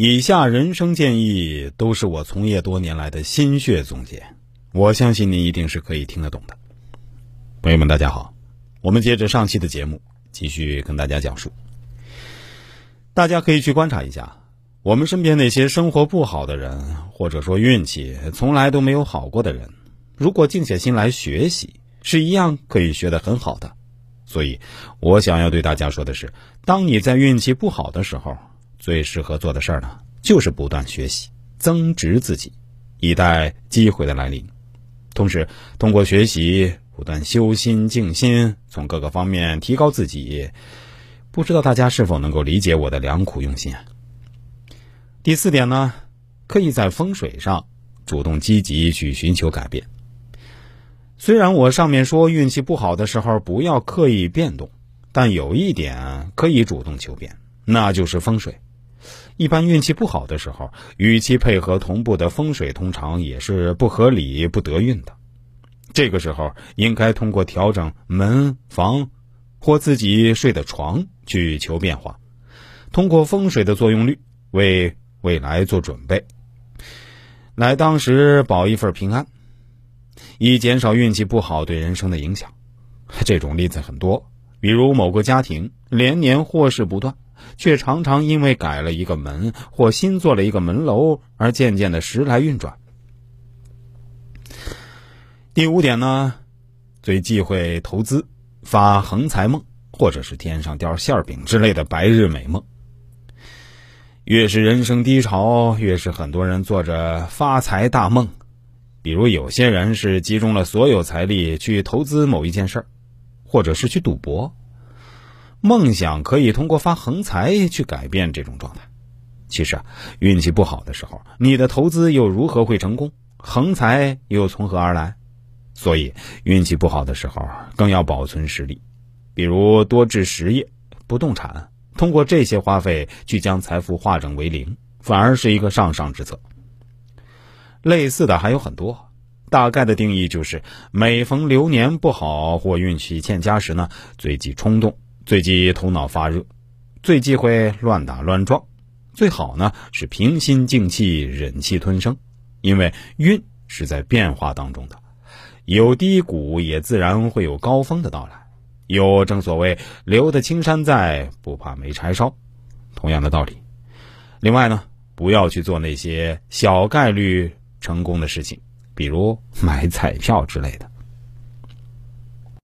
以下人生建议都是我从业多年来的心血总结，我相信你一定是可以听得懂的。朋友们，大家好，我们接着上期的节目，继续跟大家讲述。大家可以去观察一下，我们身边那些生活不好的人，或者说运气从来都没有好过的人，如果静下心来学习，是一样可以学得很好的。所以，我想要对大家说的是，当你在运气不好的时候，最适合做的事儿呢，就是不断学习，增值自己，以待机会的来临。同时，通过学习不断修心静心，从各个方面提高自己。不知道大家是否能够理解我的良苦用心啊？第四点呢，可以在风水上主动积极去寻求改变。虽然我上面说运气不好的时候不要刻意变动，但有一点可以主动求变，那就是风水。一般运气不好的时候，与其配合同步的风水，通常也是不合理、不得运的。这个时候，应该通过调整门房或自己睡的床去求变化，通过风水的作用率为未来做准备，来当时保一份平安，以减少运气不好对人生的影响。这种例子很多，比如某个家庭连年祸事不断。却常常因为改了一个门或新做了一个门楼而渐渐的时来运转。第五点呢，最忌讳投资发横财梦，或者是天上掉馅饼之类的白日美梦。越是人生低潮，越是很多人做着发财大梦。比如有些人是集中了所有财力去投资某一件事儿，或者是去赌博。梦想可以通过发横财去改变这种状态。其实啊，运气不好的时候，你的投资又如何会成功？横财又从何而来？所以，运气不好的时候，更要保存实力，比如多置实业、不动产，通过这些花费去将财富化整为零，反而是一个上上之策。类似的还有很多，大概的定义就是：每逢流年不好或运气欠佳时呢，最忌冲动。最忌头脑发热，最忌讳乱打乱撞，最好呢是平心静气，忍气吞声，因为运是在变化当中的，有低谷也自然会有高峰的到来。有正所谓留得青山在，不怕没柴烧，同样的道理。另外呢，不要去做那些小概率成功的事情，比如买彩票之类的。